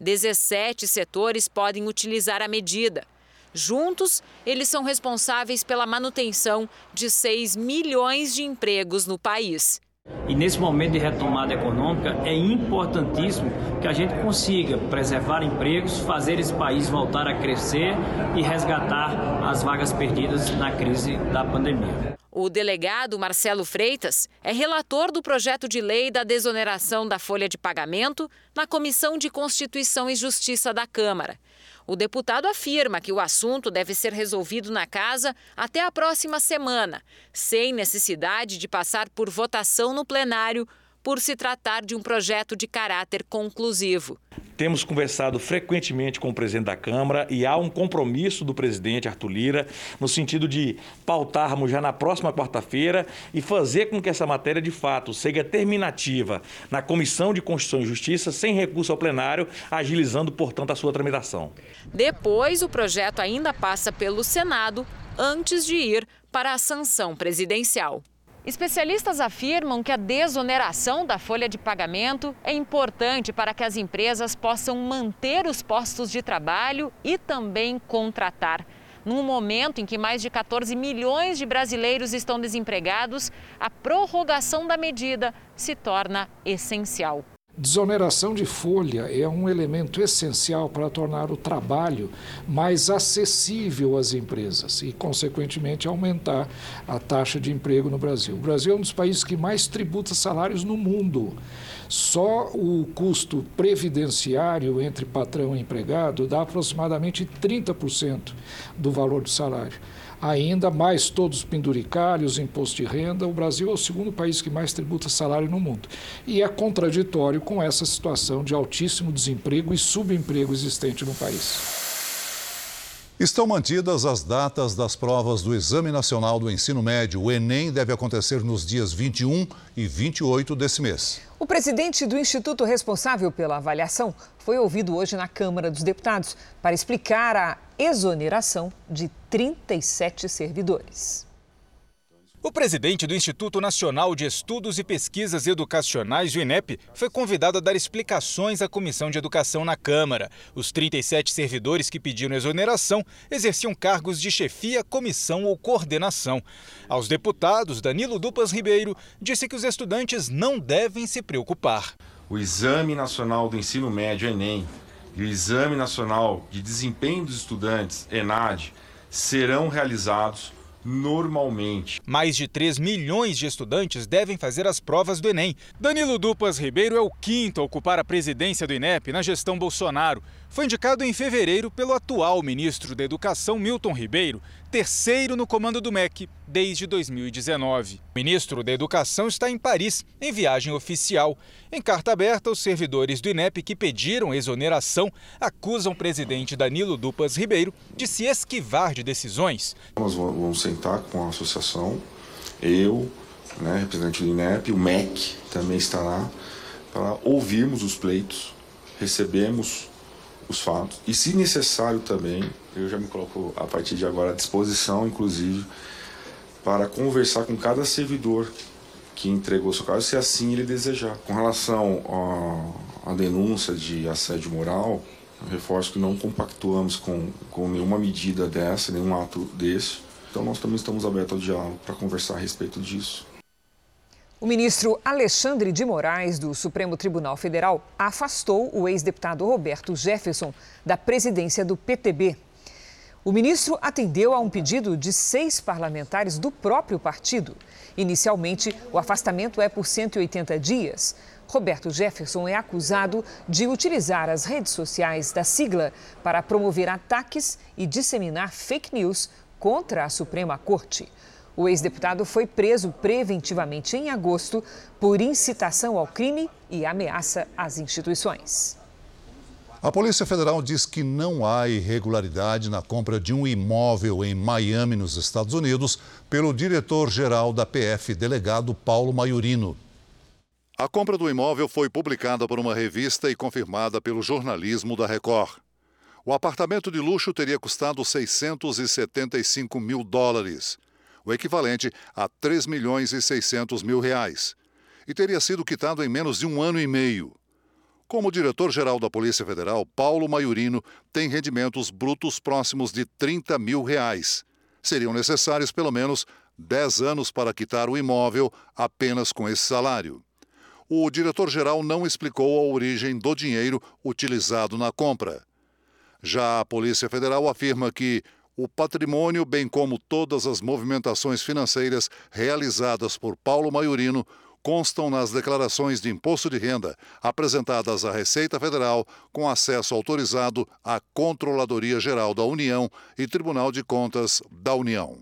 17 setores podem utilizar a medida. Juntos, eles são responsáveis pela manutenção de 6 milhões de empregos no país. E nesse momento de retomada econômica é importantíssimo que a gente consiga preservar empregos, fazer esse país voltar a crescer e resgatar as vagas perdidas na crise da pandemia. O delegado Marcelo Freitas é relator do projeto de lei da desoneração da folha de pagamento na Comissão de Constituição e Justiça da Câmara. O deputado afirma que o assunto deve ser resolvido na casa até a próxima semana, sem necessidade de passar por votação no plenário por se tratar de um projeto de caráter conclusivo. Temos conversado frequentemente com o presidente da Câmara e há um compromisso do presidente Arthur Lira no sentido de pautarmos já na próxima quarta-feira e fazer com que essa matéria de fato seja terminativa na Comissão de Constituição e Justiça sem recurso ao plenário, agilizando, portanto, a sua tramitação. Depois, o projeto ainda passa pelo Senado antes de ir para a sanção presidencial. Especialistas afirmam que a desoneração da folha de pagamento é importante para que as empresas possam manter os postos de trabalho e também contratar. Num momento em que mais de 14 milhões de brasileiros estão desempregados, a prorrogação da medida se torna essencial. Desoneração de folha é um elemento essencial para tornar o trabalho mais acessível às empresas e, consequentemente, aumentar a taxa de emprego no Brasil. O Brasil é um dos países que mais tributa salários no mundo. Só o custo previdenciário entre patrão e empregado dá aproximadamente 30% do valor do salário ainda mais todos os penduricários, imposto de renda. O Brasil é o segundo país que mais tributa salário no mundo. E é contraditório com essa situação de altíssimo desemprego e subemprego existente no país. Estão mantidas as datas das provas do Exame Nacional do Ensino Médio. O Enem deve acontecer nos dias 21 e 28 desse mês. O presidente do instituto responsável pela avaliação foi ouvido hoje na Câmara dos Deputados para explicar a exoneração de 37 servidores. O presidente do Instituto Nacional de Estudos e Pesquisas Educacionais, o INEP, foi convidado a dar explicações à Comissão de Educação na Câmara. Os 37 servidores que pediram exoneração exerciam cargos de chefia, comissão ou coordenação. Aos deputados, Danilo Dupas Ribeiro disse que os estudantes não devem se preocupar. O Exame Nacional do Ensino Médio, Enem, e o Exame Nacional de Desempenho dos Estudantes, ENAD, serão realizados normalmente. Mais de 3 milhões de estudantes devem fazer as provas do Enem. Danilo Dupas Ribeiro é o quinto a ocupar a presidência do INEP na gestão Bolsonaro. Foi indicado em fevereiro pelo atual ministro da Educação, Milton Ribeiro, terceiro no comando do MEC desde 2019. O ministro da Educação está em Paris, em viagem oficial. Em carta aberta, os servidores do INEP que pediram exoneração acusam o presidente Danilo Dupas Ribeiro de se esquivar de decisões. Nós vamos sentar com a associação, eu, né, representante do INEP, o MEC também estará, para ouvirmos os pleitos, recebemos os fatos. E se necessário também, eu já me coloco a partir de agora à disposição, inclusive, para conversar com cada servidor que entregou seu caso, se assim ele desejar. Com relação à denúncia de assédio moral, reforço que não compactuamos com, com nenhuma medida dessa, nenhum ato desse. Então nós também estamos abertos ao diálogo para conversar a respeito disso. O ministro Alexandre de Moraes, do Supremo Tribunal Federal, afastou o ex-deputado Roberto Jefferson da presidência do PTB. O ministro atendeu a um pedido de seis parlamentares do próprio partido. Inicialmente, o afastamento é por 180 dias. Roberto Jefferson é acusado de utilizar as redes sociais da sigla para promover ataques e disseminar fake news contra a Suprema Corte. O ex-deputado foi preso preventivamente em agosto por incitação ao crime e ameaça às instituições. A Polícia Federal diz que não há irregularidade na compra de um imóvel em Miami, nos Estados Unidos, pelo diretor-geral da PF, delegado Paulo Maiorino. A compra do imóvel foi publicada por uma revista e confirmada pelo jornalismo da Record. O apartamento de luxo teria custado 675 mil dólares o equivalente a 3 milhões e 600 mil reais, e teria sido quitado em menos de um ano e meio. Como diretor-geral da Polícia Federal, Paulo Maiorino tem rendimentos brutos próximos de 30 mil reais. Seriam necessários pelo menos 10 anos para quitar o imóvel apenas com esse salário. O diretor-geral não explicou a origem do dinheiro utilizado na compra. Já a Polícia Federal afirma que o patrimônio, bem como todas as movimentações financeiras realizadas por Paulo Maiorino, constam nas declarações de imposto de renda apresentadas à Receita Federal com acesso autorizado à Controladoria Geral da União e Tribunal de Contas da União.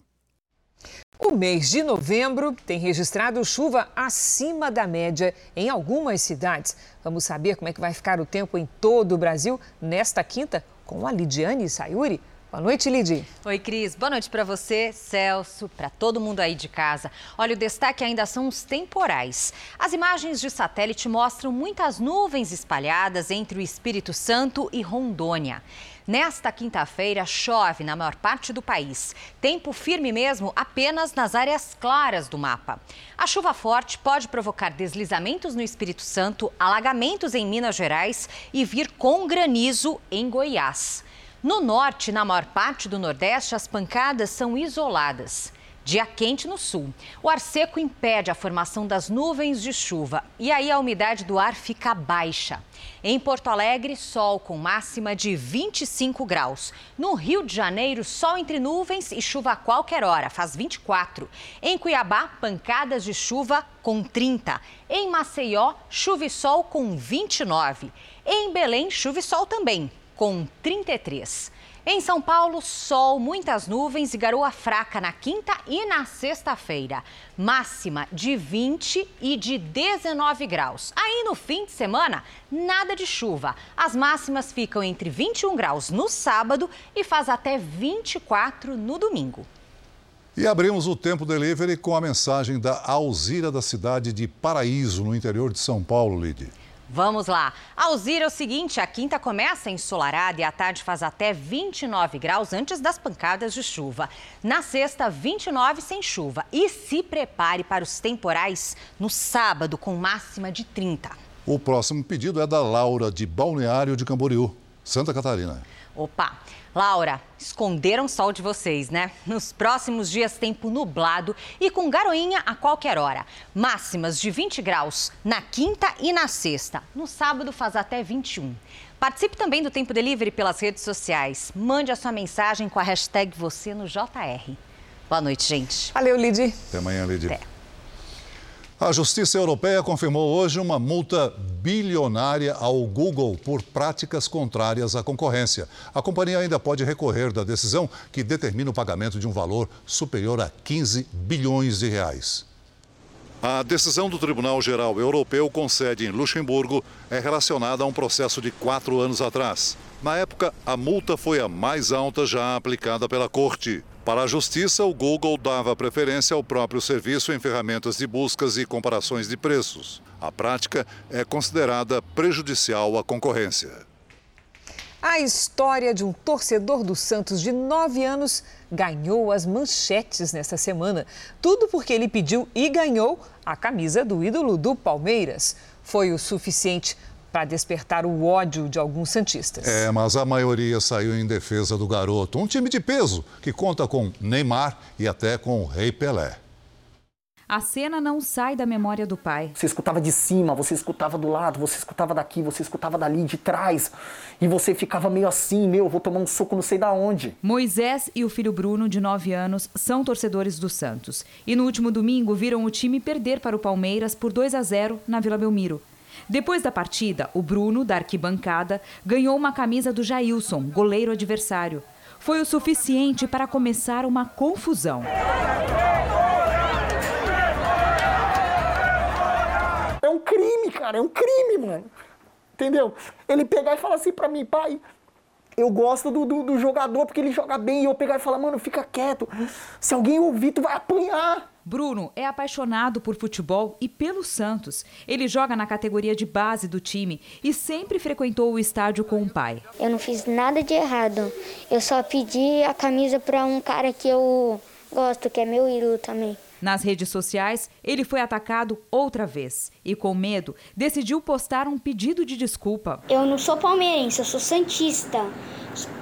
O mês de novembro tem registrado chuva acima da média em algumas cidades. Vamos saber como é que vai ficar o tempo em todo o Brasil nesta quinta com a Lidiane Sayuri. Boa noite, Lidy. Oi, Cris. Boa noite para você, Celso, para todo mundo aí de casa. Olha, o destaque ainda são os temporais. As imagens de satélite mostram muitas nuvens espalhadas entre o Espírito Santo e Rondônia. Nesta quinta-feira, chove na maior parte do país. Tempo firme mesmo apenas nas áreas claras do mapa. A chuva forte pode provocar deslizamentos no Espírito Santo, alagamentos em Minas Gerais e vir com granizo em Goiás. No norte na maior parte do Nordeste, as pancadas são isoladas. Dia quente no sul. O ar seco impede a formação das nuvens de chuva e aí a umidade do ar fica baixa. Em Porto Alegre, sol com máxima de 25 graus. No Rio de Janeiro, sol entre nuvens e chuva a qualquer hora, faz 24. Em Cuiabá, pancadas de chuva com 30. Em Maceió, chuva e sol com 29. Em Belém, chuva e sol também, com 33. Em São Paulo, sol, muitas nuvens e garoa fraca na quinta e na sexta-feira. Máxima de 20 e de 19 graus. Aí no fim de semana, nada de chuva. As máximas ficam entre 21 graus no sábado e faz até 24 no domingo. E abrimos o Tempo Delivery com a mensagem da Alzira da cidade de Paraíso, no interior de São Paulo, Lide. Vamos lá. Alzira, é o seguinte, a quinta começa ensolarada e à tarde faz até 29 graus antes das pancadas de chuva. Na sexta, 29 sem chuva. E se prepare para os temporais no sábado, com máxima de 30. O próximo pedido é da Laura, de Balneário de Camboriú, Santa Catarina. Opa! Laura, esconderam o sol de vocês, né? Nos próximos dias, tempo nublado e com garoinha a qualquer hora. Máximas de 20 graus na quinta e na sexta. No sábado, faz até 21. Participe também do Tempo Delivery pelas redes sociais. Mande a sua mensagem com a hashtag você no JR. Boa noite, gente. Valeu, Lid. Até amanhã, Lid. Até. A Justiça Europeia confirmou hoje uma multa bilionária ao Google por práticas contrárias à concorrência. A companhia ainda pode recorrer da decisão que determina o pagamento de um valor superior a 15 bilhões de reais. A decisão do Tribunal Geral Europeu com sede em Luxemburgo é relacionada a um processo de quatro anos atrás. Na época, a multa foi a mais alta já aplicada pela Corte. Para a Justiça, o Google dava preferência ao próprio serviço em ferramentas de buscas e comparações de preços. A prática é considerada prejudicial à concorrência. A história de um torcedor do Santos de 9 anos ganhou as manchetes nesta semana. Tudo porque ele pediu e ganhou a camisa do ídolo do Palmeiras. Foi o suficiente para despertar o ódio de alguns santistas. É, mas a maioria saiu em defesa do garoto. Um time de peso que conta com Neymar e até com o Rei Pelé. A cena não sai da memória do pai. Você escutava de cima, você escutava do lado, você escutava daqui, você escutava dali, de trás. E você ficava meio assim, meu, vou tomar um soco não sei da onde. Moisés e o filho Bruno, de 9 anos, são torcedores do Santos. E no último domingo viram o time perder para o Palmeiras por 2 a 0 na Vila Belmiro. Depois da partida, o Bruno, da arquibancada, ganhou uma camisa do Jailson, goleiro adversário. Foi o suficiente para começar uma confusão. Um crime, cara, é um crime, mano. Entendeu? Ele pegar e falar assim pra mim, pai, eu gosto do, do, do, jogador porque ele joga bem. E eu pegar e falar, mano, fica quieto. Se alguém ouvir, tu vai apanhar. Bruno é apaixonado por futebol e pelo Santos. Ele joga na categoria de base do time e sempre frequentou o estádio com o pai. Eu não fiz nada de errado. Eu só pedi a camisa para um cara que eu gosto, que é meu ídolo também. Nas redes sociais, ele foi atacado outra vez e, com medo, decidiu postar um pedido de desculpa. Eu não sou palmeirense, eu sou santista.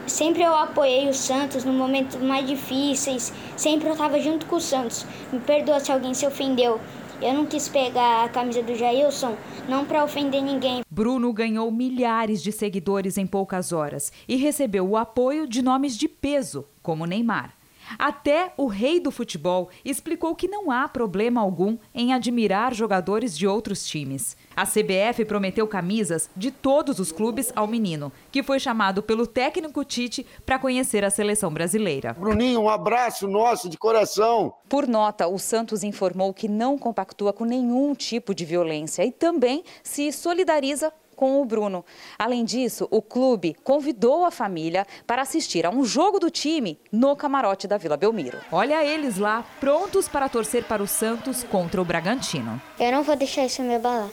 Sempre eu apoiei o Santos no momentos mais difíceis, sempre eu estava junto com o Santos. Me perdoa se alguém se ofendeu. Eu não quis pegar a camisa do Jailson, não para ofender ninguém. Bruno ganhou milhares de seguidores em poucas horas e recebeu o apoio de nomes de peso, como Neymar. Até o rei do futebol explicou que não há problema algum em admirar jogadores de outros times. A CBF prometeu camisas de todos os clubes ao menino, que foi chamado pelo técnico Tite para conhecer a seleção brasileira. Bruninho, um abraço nosso de coração. Por nota, o Santos informou que não compactua com nenhum tipo de violência e também se solidariza com o Bruno. Além disso, o clube convidou a família para assistir a um jogo do time no camarote da Vila Belmiro. Olha eles lá, prontos para torcer para o Santos contra o Bragantino. Eu não vou deixar isso me abalar.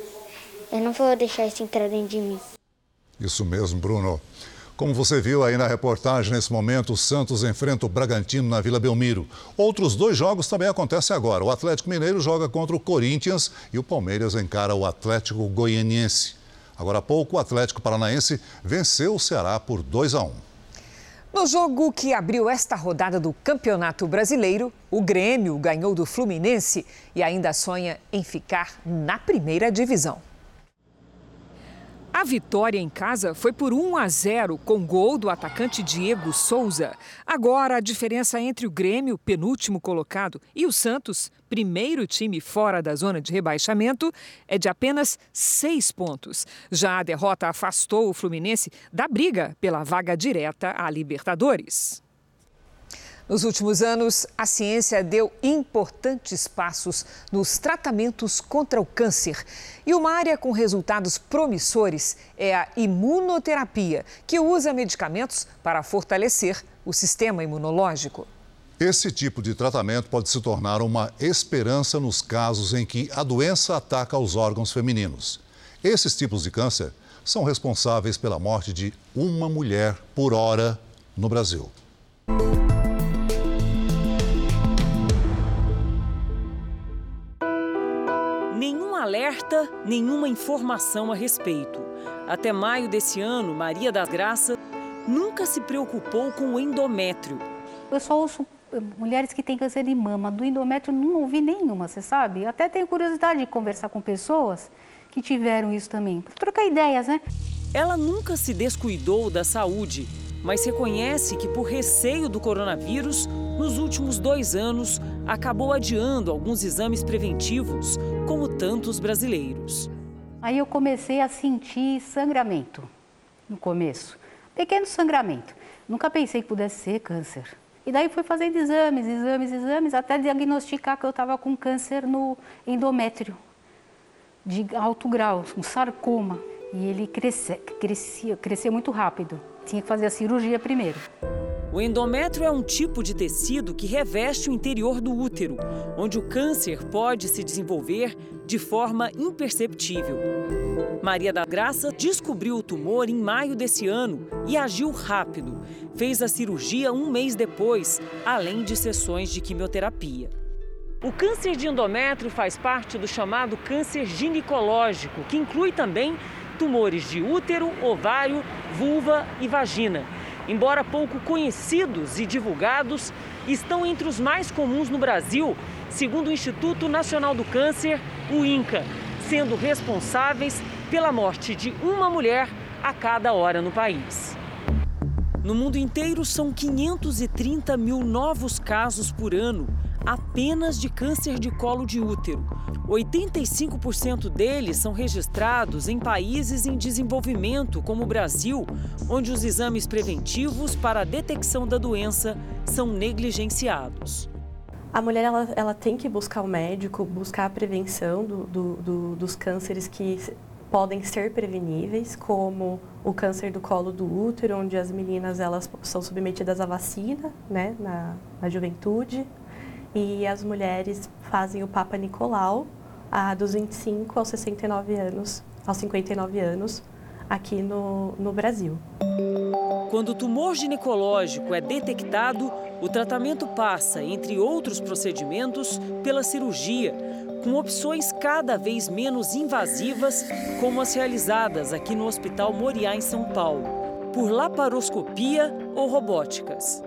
Eu não vou deixar isso entrar dentro de mim. Isso mesmo, Bruno. Como você viu aí na reportagem, nesse momento, o Santos enfrenta o Bragantino na Vila Belmiro. Outros dois jogos também acontecem agora. O Atlético Mineiro joga contra o Corinthians e o Palmeiras encara o Atlético Goianiense. Agora há pouco, o Atlético Paranaense venceu o Ceará por 2 a 1. No jogo que abriu esta rodada do Campeonato Brasileiro, o Grêmio ganhou do Fluminense e ainda sonha em ficar na primeira divisão. A vitória em casa foi por 1 a 0 com gol do atacante Diego Souza. Agora a diferença entre o Grêmio, penúltimo colocado, e o Santos, primeiro time fora da zona de rebaixamento, é de apenas seis pontos. Já a derrota afastou o Fluminense da briga pela vaga direta à Libertadores. Nos últimos anos, a ciência deu importantes passos nos tratamentos contra o câncer. E uma área com resultados promissores é a imunoterapia, que usa medicamentos para fortalecer o sistema imunológico. Esse tipo de tratamento pode se tornar uma esperança nos casos em que a doença ataca os órgãos femininos. Esses tipos de câncer são responsáveis pela morte de uma mulher por hora no Brasil. Alerta, nenhuma informação a respeito. Até maio desse ano, Maria da Graça nunca se preocupou com o endométrio. Eu só ouço eh, mulheres que têm câncer de mama. Do endométrio não ouvi nenhuma, você sabe? Até tenho curiosidade de conversar com pessoas que tiveram isso também, para trocar ideias, né? Ela nunca se descuidou da saúde, mas reconhece que, por receio do coronavírus, nos últimos dois anos acabou adiando alguns exames preventivos, como tantos brasileiros. Aí eu comecei a sentir sangramento no começo, pequeno sangramento. Nunca pensei que pudesse ser câncer. E daí fui fazendo exames, exames, exames, até diagnosticar que eu estava com câncer no endométrio, de alto grau, um sarcoma. E ele crescia, crescia, crescia muito rápido. Tinha que fazer a cirurgia primeiro. O endométrio é um tipo de tecido que reveste o interior do útero, onde o câncer pode se desenvolver de forma imperceptível. Maria da Graça descobriu o tumor em maio desse ano e agiu rápido. Fez a cirurgia um mês depois, além de sessões de quimioterapia. O câncer de endométrio faz parte do chamado câncer ginecológico, que inclui também tumores de útero, ovário, vulva e vagina embora pouco conhecidos e divulgados, estão entre os mais comuns no Brasil, segundo o Instituto Nacional do Câncer, o INCA, sendo responsáveis pela morte de uma mulher a cada hora no país. No mundo inteiro, são 530 mil novos casos por ano apenas de câncer de colo de útero. 85% deles são registrados em países em desenvolvimento, como o Brasil, onde os exames preventivos para a detecção da doença são negligenciados. A mulher ela, ela tem que buscar o médico, buscar a prevenção do, do, do, dos cânceres que podem ser preveníveis, como o câncer do colo do útero, onde as meninas elas são submetidas à vacina né, na, na juventude, e as mulheres fazem o Papa Nicolau a, dos 25 aos 69 anos, aos 59 anos, aqui no, no Brasil. Quando o tumor ginecológico é detectado, o tratamento passa, entre outros procedimentos, pela cirurgia, com opções cada vez menos invasivas, como as realizadas aqui no Hospital Moriá, em São Paulo, por laparoscopia ou robóticas.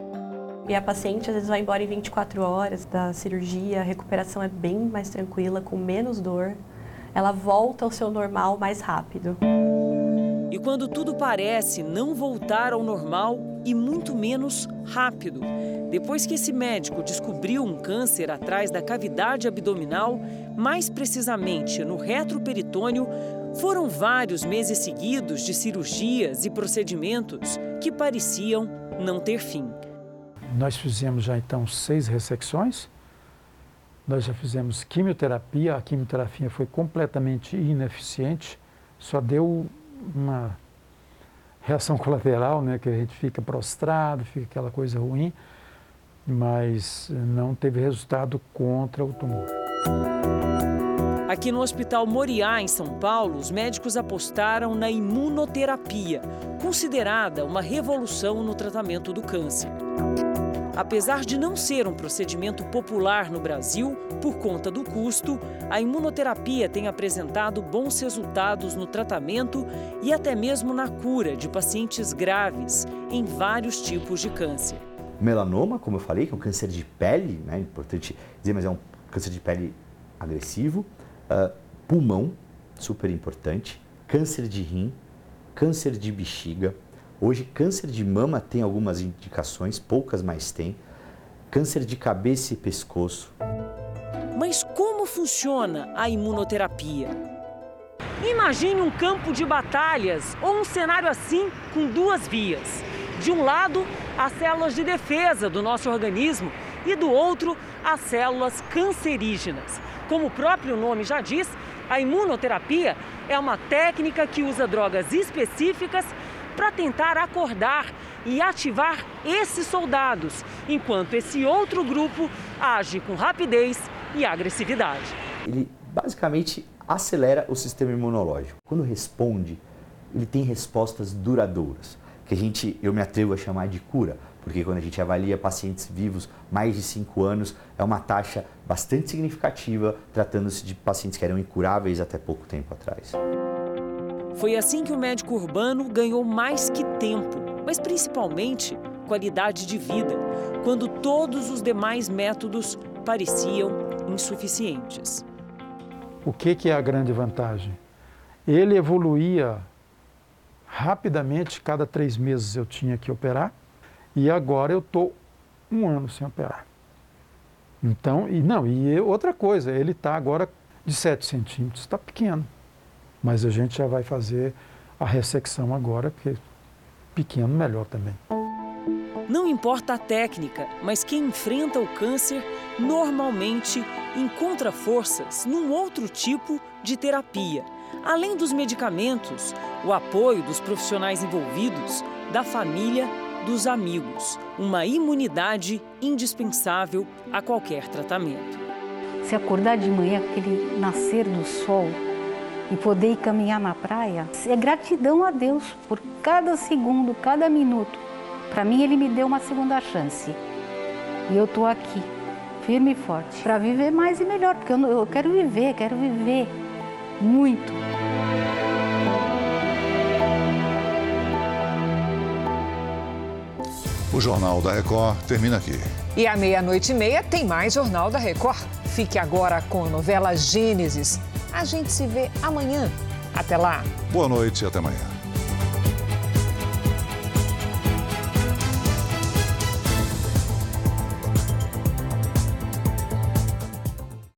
E a paciente às vezes vai embora em 24 horas da cirurgia, a recuperação é bem mais tranquila, com menos dor. Ela volta ao seu normal mais rápido. E quando tudo parece não voltar ao normal e muito menos rápido, depois que esse médico descobriu um câncer atrás da cavidade abdominal, mais precisamente no retroperitônio, foram vários meses seguidos de cirurgias e procedimentos que pareciam não ter fim. Nós fizemos já então seis ressecções, nós já fizemos quimioterapia, a quimioterapia foi completamente ineficiente, só deu uma reação colateral, né, que a gente fica prostrado, fica aquela coisa ruim, mas não teve resultado contra o tumor. Aqui no Hospital Moriá, em São Paulo, os médicos apostaram na imunoterapia, considerada uma revolução no tratamento do câncer. Apesar de não ser um procedimento popular no Brasil, por conta do custo, a imunoterapia tem apresentado bons resultados no tratamento e até mesmo na cura de pacientes graves em vários tipos de câncer. Melanoma, como eu falei, que é um câncer de pele, né, importante dizer, mas é um câncer de pele agressivo. Uh, pulmão, super importante. Câncer de rim, câncer de bexiga. Hoje, câncer de mama tem algumas indicações, poucas mais tem. Câncer de cabeça e pescoço. Mas como funciona a imunoterapia? Imagine um campo de batalhas ou um cenário assim com duas vias. De um lado, as células de defesa do nosso organismo e do outro, as células cancerígenas. Como o próprio nome já diz, a imunoterapia é uma técnica que usa drogas específicas para tentar acordar e ativar esses soldados, enquanto esse outro grupo age com rapidez e agressividade. Ele basicamente acelera o sistema imunológico. Quando responde, ele tem respostas duradouras, que a gente, eu me atrevo a chamar de cura, porque quando a gente avalia pacientes vivos mais de 5 anos, é uma taxa bastante significativa, tratando-se de pacientes que eram incuráveis até pouco tempo atrás. Foi assim que o médico urbano ganhou mais que tempo, mas principalmente qualidade de vida, quando todos os demais métodos pareciam insuficientes. O que, que é a grande vantagem? Ele evoluía rapidamente, cada três meses eu tinha que operar, e agora eu estou um ano sem operar. Então, e não, e outra coisa, ele está agora de 7 centímetros, está pequeno. Mas a gente já vai fazer a ressecção agora, porque pequeno melhor também. Não importa a técnica, mas quem enfrenta o câncer normalmente encontra forças num outro tipo de terapia. Além dos medicamentos, o apoio dos profissionais envolvidos, da família, dos amigos. Uma imunidade indispensável a qualquer tratamento. Se acordar de manhã, aquele nascer do sol e poder ir caminhar na praia, é gratidão a Deus por cada segundo, cada minuto. Para mim, Ele me deu uma segunda chance. E eu estou aqui, firme e forte, para viver mais e melhor, porque eu, eu quero viver, quero viver muito. O Jornal da Record termina aqui. E à meia-noite e meia tem mais Jornal da Record. Fique agora com a novela Gênesis. A gente se vê amanhã. Até lá. Boa noite e até amanhã.